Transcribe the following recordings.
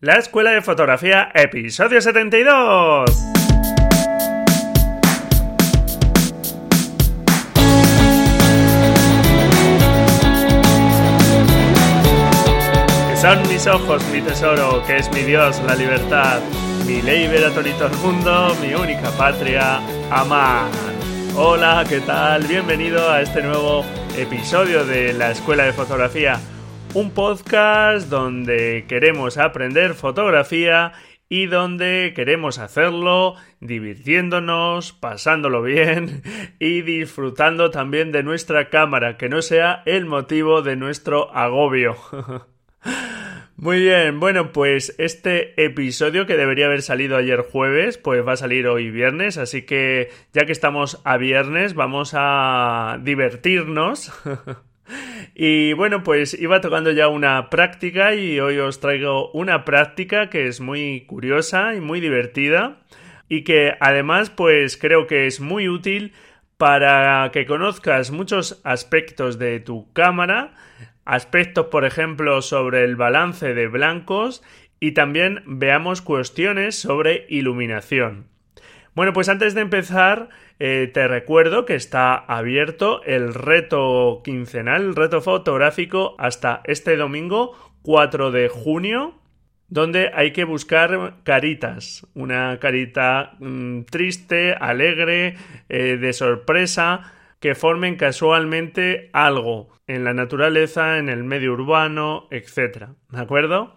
La Escuela de Fotografía, episodio 72. Que son mis ojos, mi tesoro, que es mi Dios, la libertad, mi ley ver a todo el mundo, mi única patria, amar. Hola, ¿qué tal? Bienvenido a este nuevo episodio de la Escuela de Fotografía un podcast donde queremos aprender fotografía y donde queremos hacerlo divirtiéndonos, pasándolo bien y disfrutando también de nuestra cámara, que no sea el motivo de nuestro agobio. Muy bien, bueno, pues este episodio que debería haber salido ayer jueves, pues va a salir hoy viernes, así que ya que estamos a viernes, vamos a divertirnos Y bueno, pues iba tocando ya una práctica y hoy os traigo una práctica que es muy curiosa y muy divertida y que además pues creo que es muy útil para que conozcas muchos aspectos de tu cámara, aspectos por ejemplo sobre el balance de blancos y también veamos cuestiones sobre iluminación. Bueno, pues antes de empezar, eh, te recuerdo que está abierto el reto quincenal, el reto fotográfico hasta este domingo 4 de junio, donde hay que buscar caritas, una carita mm, triste, alegre, eh, de sorpresa, que formen casualmente algo en la naturaleza, en el medio urbano, etc. ¿De acuerdo?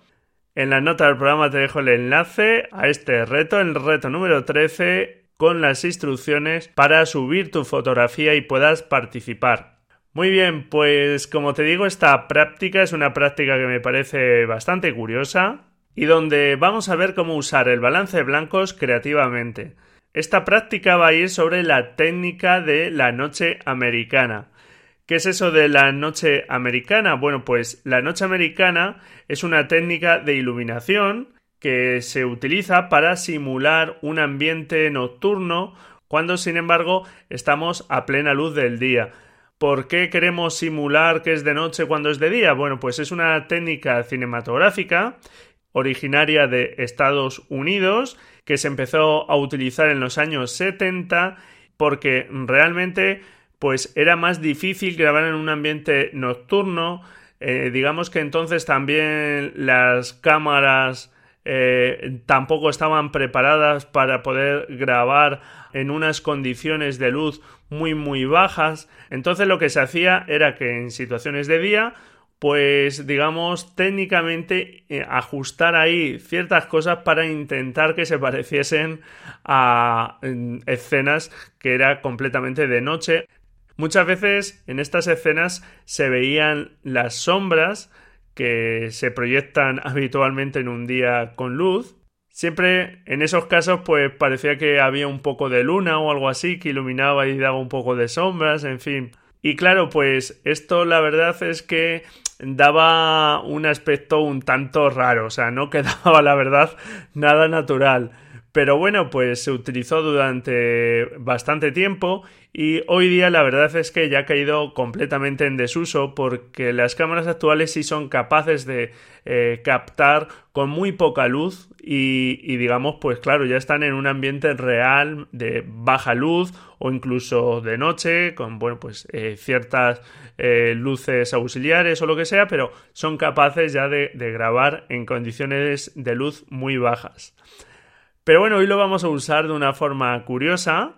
En la nota del programa te dejo el enlace a este reto, el reto número 13, con las instrucciones para subir tu fotografía y puedas participar. Muy bien, pues como te digo, esta práctica es una práctica que me parece bastante curiosa y donde vamos a ver cómo usar el balance de blancos creativamente. Esta práctica va a ir sobre la técnica de la noche americana. ¿Qué es eso de la noche americana? Bueno, pues la noche americana es una técnica de iluminación que se utiliza para simular un ambiente nocturno cuando sin embargo estamos a plena luz del día. ¿Por qué queremos simular que es de noche cuando es de día? Bueno, pues es una técnica cinematográfica originaria de Estados Unidos que se empezó a utilizar en los años 70 porque realmente pues era más difícil grabar en un ambiente nocturno. Eh, digamos que entonces también las cámaras eh, tampoco estaban preparadas para poder grabar en unas condiciones de luz muy muy bajas. Entonces lo que se hacía era que en situaciones de día pues digamos técnicamente eh, ajustar ahí ciertas cosas para intentar que se pareciesen a escenas que era completamente de noche. Muchas veces en estas escenas se veían las sombras que se proyectan habitualmente en un día con luz. Siempre en esos casos pues parecía que había un poco de luna o algo así que iluminaba y daba un poco de sombras, en fin. Y claro, pues esto la verdad es que daba un aspecto un tanto raro, o sea, no quedaba la verdad nada natural. Pero bueno, pues se utilizó durante bastante tiempo y hoy día la verdad es que ya ha caído completamente en desuso porque las cámaras actuales sí son capaces de eh, captar con muy poca luz y, digamos pues claro ya están en un ambiente real de baja luz o incluso de noche con bueno pues eh, ciertas eh, luces auxiliares o lo que sea pero son capaces ya de grabar en condiciones de luz muy bajas. Pero bueno, hoy lo vamos a usar de una forma curiosa.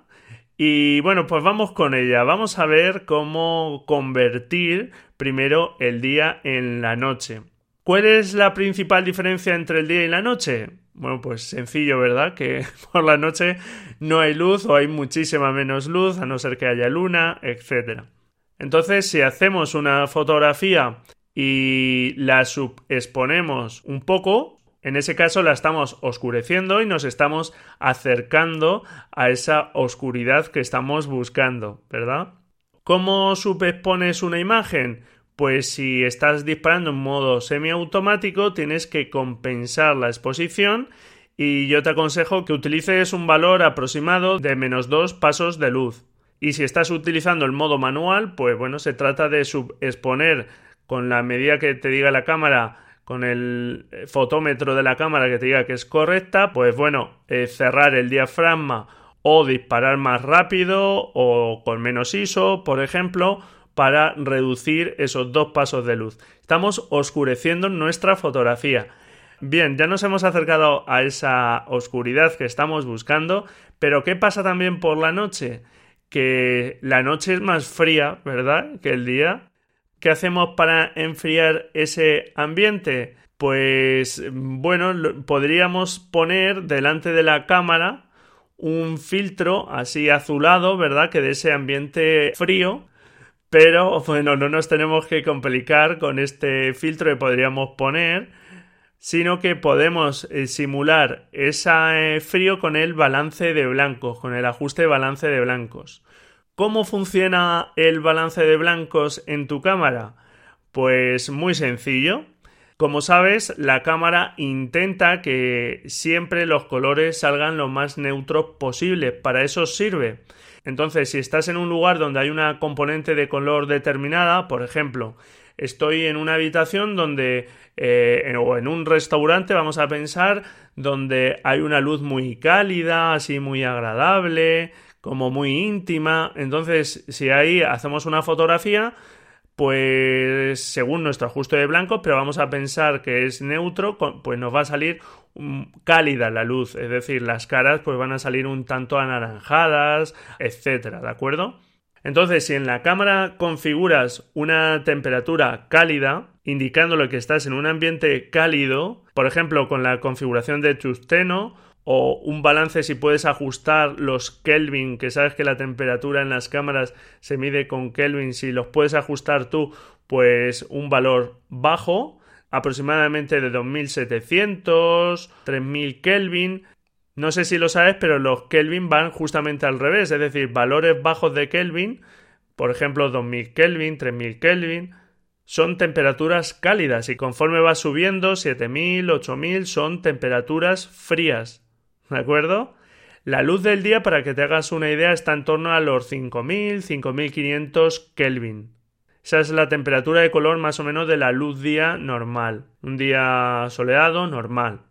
Y bueno, pues vamos con ella. Vamos a ver cómo convertir primero el día en la noche. ¿Cuál es la principal diferencia entre el día y la noche? Bueno, pues sencillo, ¿verdad? Que por la noche no hay luz o hay muchísima menos luz, a no ser que haya luna, etc. Entonces, si hacemos una fotografía y la subexponemos un poco, en ese caso la estamos oscureciendo y nos estamos acercando a esa oscuridad que estamos buscando, ¿verdad? ¿Cómo subexpones una imagen? Pues si estás disparando en modo semiautomático tienes que compensar la exposición y yo te aconsejo que utilices un valor aproximado de menos dos pasos de luz. Y si estás utilizando el modo manual, pues bueno, se trata de subexponer con la medida que te diga la cámara con el fotómetro de la cámara que te diga que es correcta, pues bueno, eh, cerrar el diafragma o disparar más rápido o con menos ISO, por ejemplo, para reducir esos dos pasos de luz. Estamos oscureciendo nuestra fotografía. Bien, ya nos hemos acercado a esa oscuridad que estamos buscando, pero ¿qué pasa también por la noche? Que la noche es más fría, ¿verdad? Que el día. ¿Qué hacemos para enfriar ese ambiente? Pues bueno, podríamos poner delante de la cámara un filtro así azulado, ¿verdad? Que de ese ambiente frío. Pero bueno, no nos tenemos que complicar con este filtro que podríamos poner, sino que podemos eh, simular ese eh, frío con el balance de blancos, con el ajuste de balance de blancos. ¿Cómo funciona el balance de blancos en tu cámara? Pues muy sencillo. Como sabes, la cámara intenta que siempre los colores salgan lo más neutros posible. Para eso sirve. Entonces, si estás en un lugar donde hay una componente de color determinada, por ejemplo, estoy en una habitación donde eh, o en un restaurante, vamos a pensar, donde hay una luz muy cálida, así muy agradable, como muy íntima. Entonces, si ahí hacemos una fotografía, pues según nuestro ajuste de blanco, pero vamos a pensar que es neutro, pues nos va a salir mm, cálida la luz, es decir, las caras pues van a salir un tanto anaranjadas, etcétera, ¿de acuerdo? Entonces, si en la cámara configuras una temperatura cálida, indicándole que estás en un ambiente cálido, por ejemplo, con la configuración de tusteno o un balance si puedes ajustar los Kelvin, que sabes que la temperatura en las cámaras se mide con Kelvin, si los puedes ajustar tú, pues un valor bajo, aproximadamente de 2700, 3000 Kelvin. No sé si lo sabes, pero los Kelvin van justamente al revés, es decir, valores bajos de Kelvin, por ejemplo 2000 Kelvin, 3000 Kelvin, son temperaturas cálidas y conforme va subiendo 7000, 8000 son temperaturas frías. ¿De acuerdo? La luz del día, para que te hagas una idea, está en torno a los 5000, 5500 Kelvin. Esa es la temperatura de color más o menos de la luz día normal. Un día soleado normal.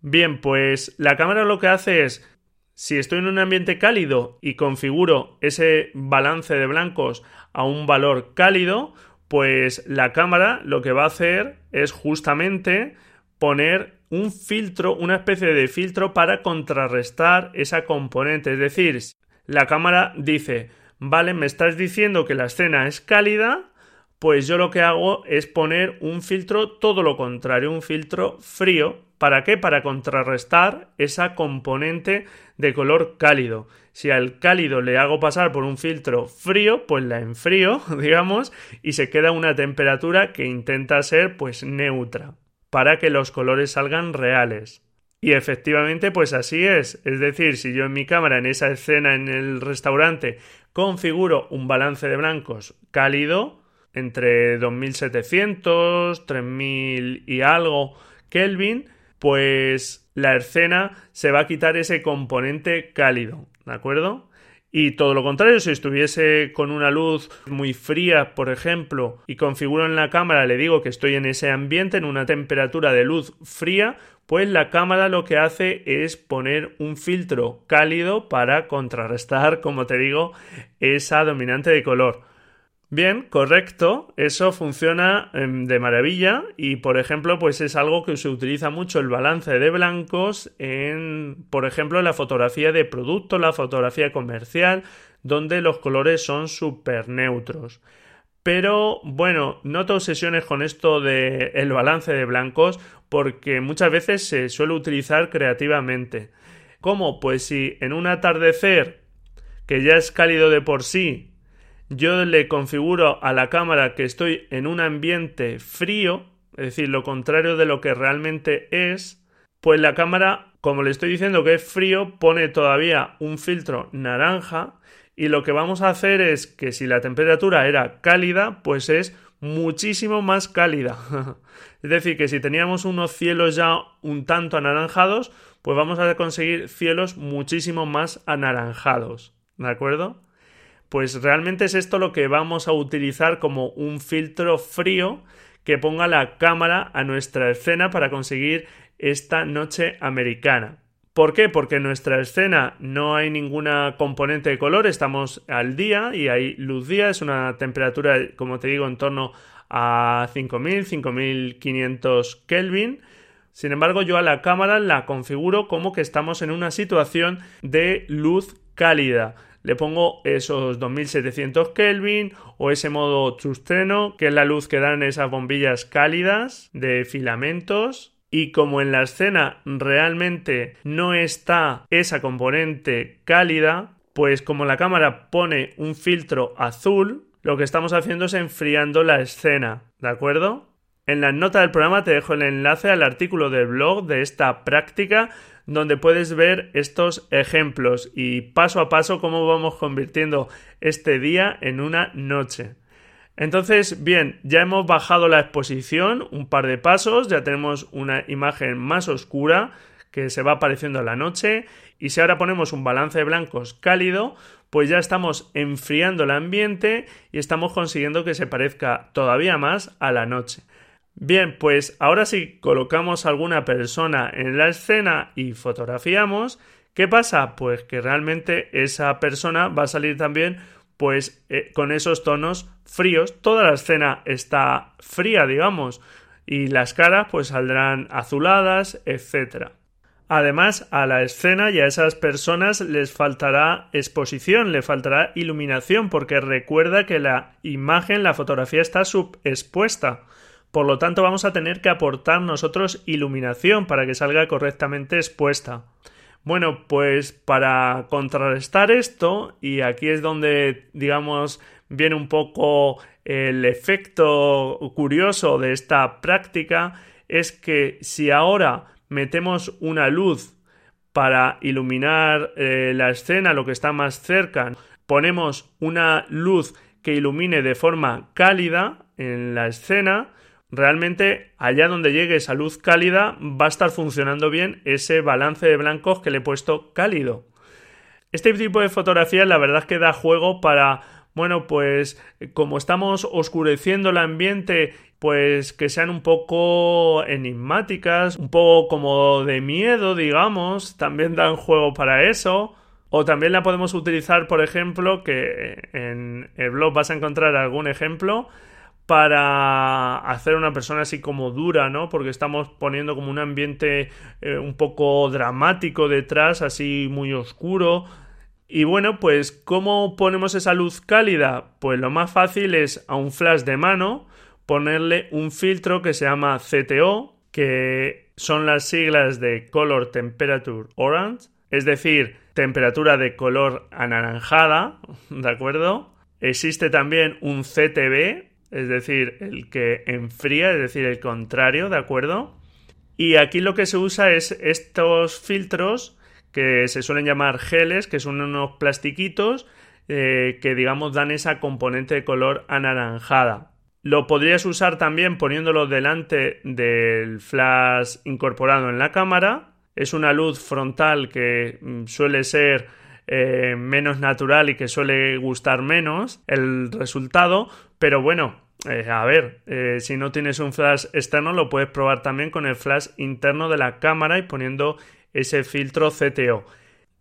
Bien, pues la cámara lo que hace es, si estoy en un ambiente cálido y configuro ese balance de blancos a un valor cálido, pues la cámara lo que va a hacer es justamente poner un filtro, una especie de filtro para contrarrestar esa componente. Es decir, la cámara dice, vale, me estás diciendo que la escena es cálida, pues yo lo que hago es poner un filtro todo lo contrario, un filtro frío. ¿Para qué? Para contrarrestar esa componente de color cálido. Si al cálido le hago pasar por un filtro frío, pues la enfrío, digamos, y se queda una temperatura que intenta ser pues neutra para que los colores salgan reales. Y efectivamente, pues así es. Es decir, si yo en mi cámara, en esa escena en el restaurante, configuro un balance de blancos cálido, entre 2700, 3000 y algo Kelvin, pues la escena se va a quitar ese componente cálido, ¿de acuerdo? Y todo lo contrario, si estuviese con una luz muy fría, por ejemplo, y configuro en la cámara, le digo que estoy en ese ambiente, en una temperatura de luz fría, pues la cámara lo que hace es poner un filtro cálido para contrarrestar, como te digo, esa dominante de color. Bien, correcto, eso funciona em, de maravilla y por ejemplo pues es algo que se utiliza mucho el balance de blancos en por ejemplo la fotografía de producto, la fotografía comercial, donde los colores son súper neutros. Pero bueno, no te obsesiones con esto del el balance de blancos porque muchas veces se suele utilizar creativamente. ¿Cómo? Pues si en un atardecer que ya es cálido de por sí yo le configuro a la cámara que estoy en un ambiente frío, es decir, lo contrario de lo que realmente es, pues la cámara, como le estoy diciendo que es frío, pone todavía un filtro naranja y lo que vamos a hacer es que si la temperatura era cálida, pues es muchísimo más cálida. es decir, que si teníamos unos cielos ya un tanto anaranjados, pues vamos a conseguir cielos muchísimo más anaranjados. ¿De acuerdo? Pues realmente es esto lo que vamos a utilizar como un filtro frío que ponga la cámara a nuestra escena para conseguir esta noche americana. ¿Por qué? Porque en nuestra escena no hay ninguna componente de color, estamos al día y hay luz día, es una temperatura, como te digo, en torno a 5000, 5500 Kelvin. Sin embargo, yo a la cámara la configuro como que estamos en una situación de luz cálida. Le pongo esos 2700 Kelvin o ese modo trustreno, que es la luz que dan esas bombillas cálidas de filamentos y como en la escena realmente no está esa componente cálida, pues como la cámara pone un filtro azul, lo que estamos haciendo es enfriando la escena, ¿de acuerdo? En la nota del programa te dejo el enlace al artículo del blog de esta práctica donde puedes ver estos ejemplos y paso a paso cómo vamos convirtiendo este día en una noche. Entonces, bien, ya hemos bajado la exposición un par de pasos, ya tenemos una imagen más oscura que se va apareciendo a la noche y si ahora ponemos un balance de blancos cálido, pues ya estamos enfriando el ambiente y estamos consiguiendo que se parezca todavía más a la noche. Bien, pues ahora si colocamos alguna persona en la escena y fotografiamos, ¿qué pasa? Pues que realmente esa persona va a salir también pues eh, con esos tonos fríos, toda la escena está fría, digamos, y las caras pues saldrán azuladas, etc. Además, a la escena y a esas personas les faltará exposición, le faltará iluminación, porque recuerda que la imagen, la fotografía está subexpuesta. Por lo tanto, vamos a tener que aportar nosotros iluminación para que salga correctamente expuesta. Bueno, pues para contrarrestar esto, y aquí es donde, digamos, viene un poco el efecto curioso de esta práctica, es que si ahora metemos una luz para iluminar eh, la escena, lo que está más cerca, ponemos una luz que ilumine de forma cálida en la escena, realmente allá donde llegue esa luz cálida va a estar funcionando bien ese balance de blancos que le he puesto cálido. Este tipo de fotografías la verdad es que da juego para, bueno, pues como estamos oscureciendo el ambiente, pues que sean un poco enigmáticas, un poco como de miedo, digamos, también dan juego para eso. O también la podemos utilizar, por ejemplo, que en el blog vas a encontrar algún ejemplo para hacer una persona así como dura, ¿no? Porque estamos poniendo como un ambiente eh, un poco dramático detrás, así muy oscuro. Y bueno, pues ¿cómo ponemos esa luz cálida? Pues lo más fácil es a un flash de mano ponerle un filtro que se llama CTO, que son las siglas de Color Temperature Orange, es decir, temperatura de color anaranjada, ¿de acuerdo? Existe también un CTB, es decir, el que enfría, es decir, el contrario, ¿de acuerdo? Y aquí lo que se usa es estos filtros que se suelen llamar geles, que son unos plastiquitos eh, que digamos dan esa componente de color anaranjada. Lo podrías usar también poniéndolo delante del flash incorporado en la cámara. Es una luz frontal que mm, suele ser eh, menos natural y que suele gustar menos el resultado, pero bueno, eh, a ver, eh, si no tienes un flash externo lo puedes probar también con el flash interno de la cámara y poniendo ese filtro CTO.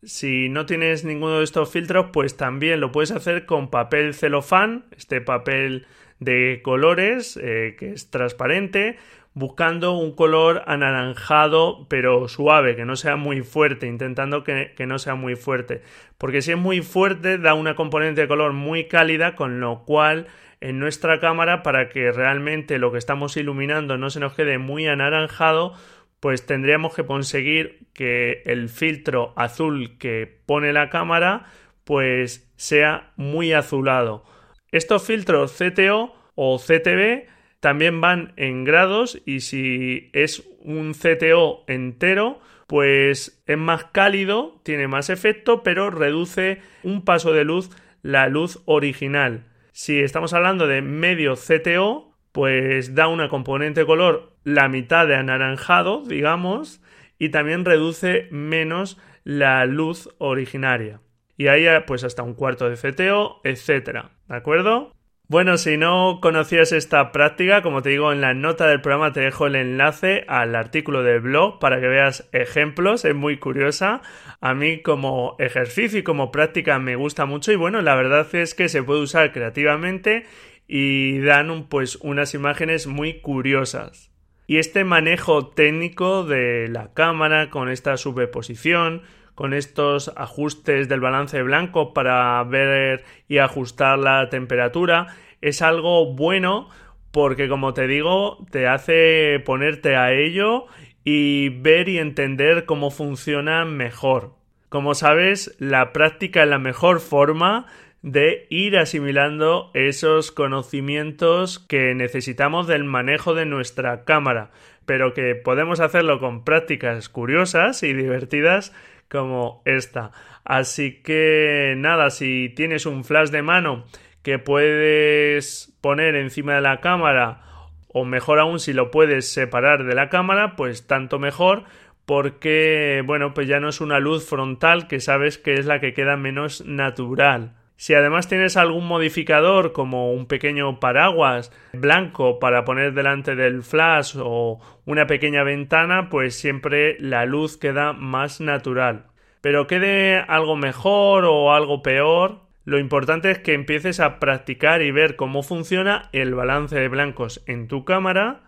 Si no tienes ninguno de estos filtros, pues también lo puedes hacer con papel celofán, este papel de colores que es transparente, buscando un color anaranjado pero suave, que no sea muy fuerte, intentando que, no sea muy fuerte. Porque si es muy fuerte da una componente de color muy cálida, con lo cual en nuestra cámara, para que realmente lo que estamos iluminando no se nos quede muy anaranjado, pues tendríamos que conseguir que el filtro azul que pone la cámara pues sea muy azulado. Estos filtros CTO o CTB también van en grados y si es un CTO entero, pues es más cálido, tiene más efecto, pero reduce un paso de luz la luz original. Si estamos hablando de medio CTO, pues da una componente color la mitad de anaranjado, digamos, y también reduce menos la luz originaria. Y ahí pues hasta un cuarto de CTO, etcétera. ¿De acuerdo? Bueno, si no conocías esta práctica, como te digo, en la nota del programa te dejo el enlace al artículo del blog para que veas ejemplos, es muy curiosa. A mí como ejercicio y como práctica me gusta mucho y bueno, la verdad es que se puede usar creativamente y dan pues unas imágenes muy curiosas. Y este manejo técnico de la cámara con esta superposición, con estos ajustes del balance blanco para ver y ajustar la temperatura es algo bueno porque como te digo te hace ponerte a ello y ver y entender cómo funciona mejor. Como sabes, la práctica es la mejor forma de ir asimilando esos conocimientos que necesitamos del manejo de nuestra cámara, pero que podemos hacerlo con prácticas curiosas y divertidas como esta. Así que nada, si tienes un flash de mano que puedes poner encima de la cámara o mejor aún si lo puedes separar de la cámara, pues tanto mejor porque bueno, pues ya no es una luz frontal que sabes que es la que queda menos natural. Si además tienes algún modificador como un pequeño paraguas blanco para poner delante del flash o una pequeña ventana, pues siempre la luz queda más natural. Pero quede algo mejor o algo peor, lo importante es que empieces a practicar y ver cómo funciona el balance de blancos en tu cámara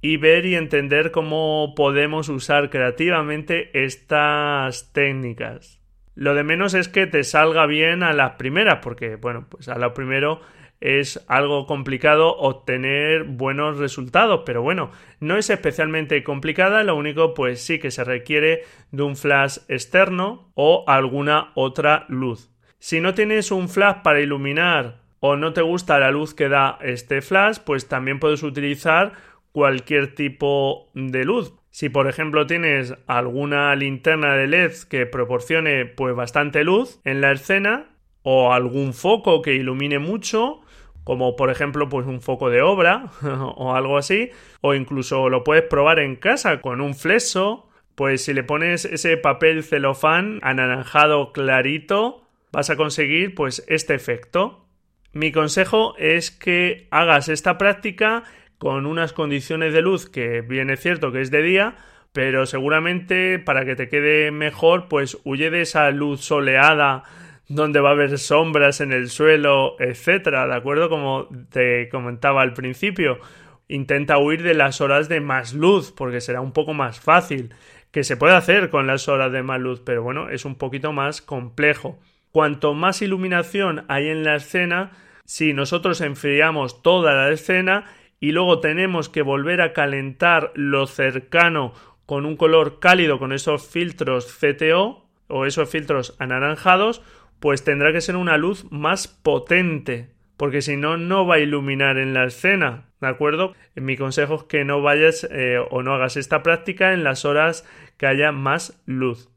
y ver y entender cómo podemos usar creativamente estas técnicas. Lo de menos es que te salga bien a las primeras, porque, bueno, pues a lo primero es algo complicado obtener buenos resultados, pero bueno, no es especialmente complicada, lo único pues sí que se requiere de un flash externo o alguna otra luz. Si no tienes un flash para iluminar o no te gusta la luz que da este flash, pues también puedes utilizar cualquier tipo de luz. Si por ejemplo tienes alguna linterna de LED que proporcione pues bastante luz en la escena o algún foco que ilumine mucho, como por ejemplo pues un foco de obra o algo así, o incluso lo puedes probar en casa con un flexo, pues si le pones ese papel celofán anaranjado clarito, vas a conseguir pues este efecto. Mi consejo es que hagas esta práctica con unas condiciones de luz que bien es cierto que es de día, pero seguramente para que te quede mejor, pues huye de esa luz soleada donde va a haber sombras en el suelo, etcétera, ¿de acuerdo? Como te comentaba al principio, intenta huir de las horas de más luz, porque será un poco más fácil, que se puede hacer con las horas de más luz, pero bueno, es un poquito más complejo. Cuanto más iluminación hay en la escena, si nosotros enfriamos toda la escena, y luego tenemos que volver a calentar lo cercano con un color cálido con esos filtros CTO o esos filtros anaranjados, pues tendrá que ser una luz más potente, porque si no, no va a iluminar en la escena, ¿de acuerdo? Mi consejo es que no vayas eh, o no hagas esta práctica en las horas que haya más luz.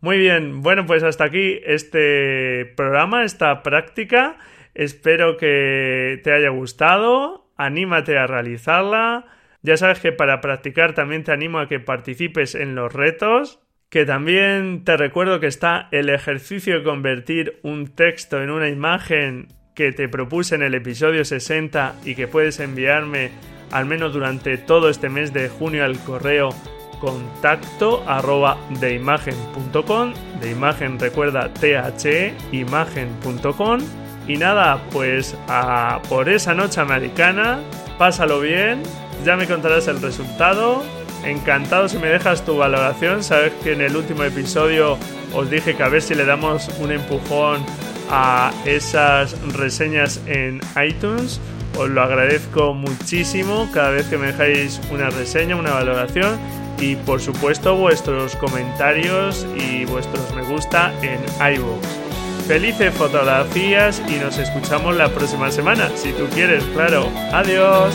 Muy bien, bueno, pues hasta aquí este programa, esta práctica. Espero que te haya gustado anímate a realizarla. Ya sabes que para practicar también te animo a que participes en los retos, que también te recuerdo que está el ejercicio de convertir un texto en una imagen que te propuse en el episodio 60 y que puedes enviarme al menos durante todo este mes de junio al correo contacto arroba de imagen.com de imagen recuerda the imagen.com y nada, pues por esa noche americana, pásalo bien, ya me contarás el resultado. Encantado si me dejas tu valoración. Sabes que en el último episodio os dije que a ver si le damos un empujón a esas reseñas en iTunes. Os lo agradezco muchísimo cada vez que me dejáis una reseña, una valoración y por supuesto vuestros comentarios y vuestros me gusta en iVoox. Felices fotografías y nos escuchamos la próxima semana, si tú quieres, claro. Adiós.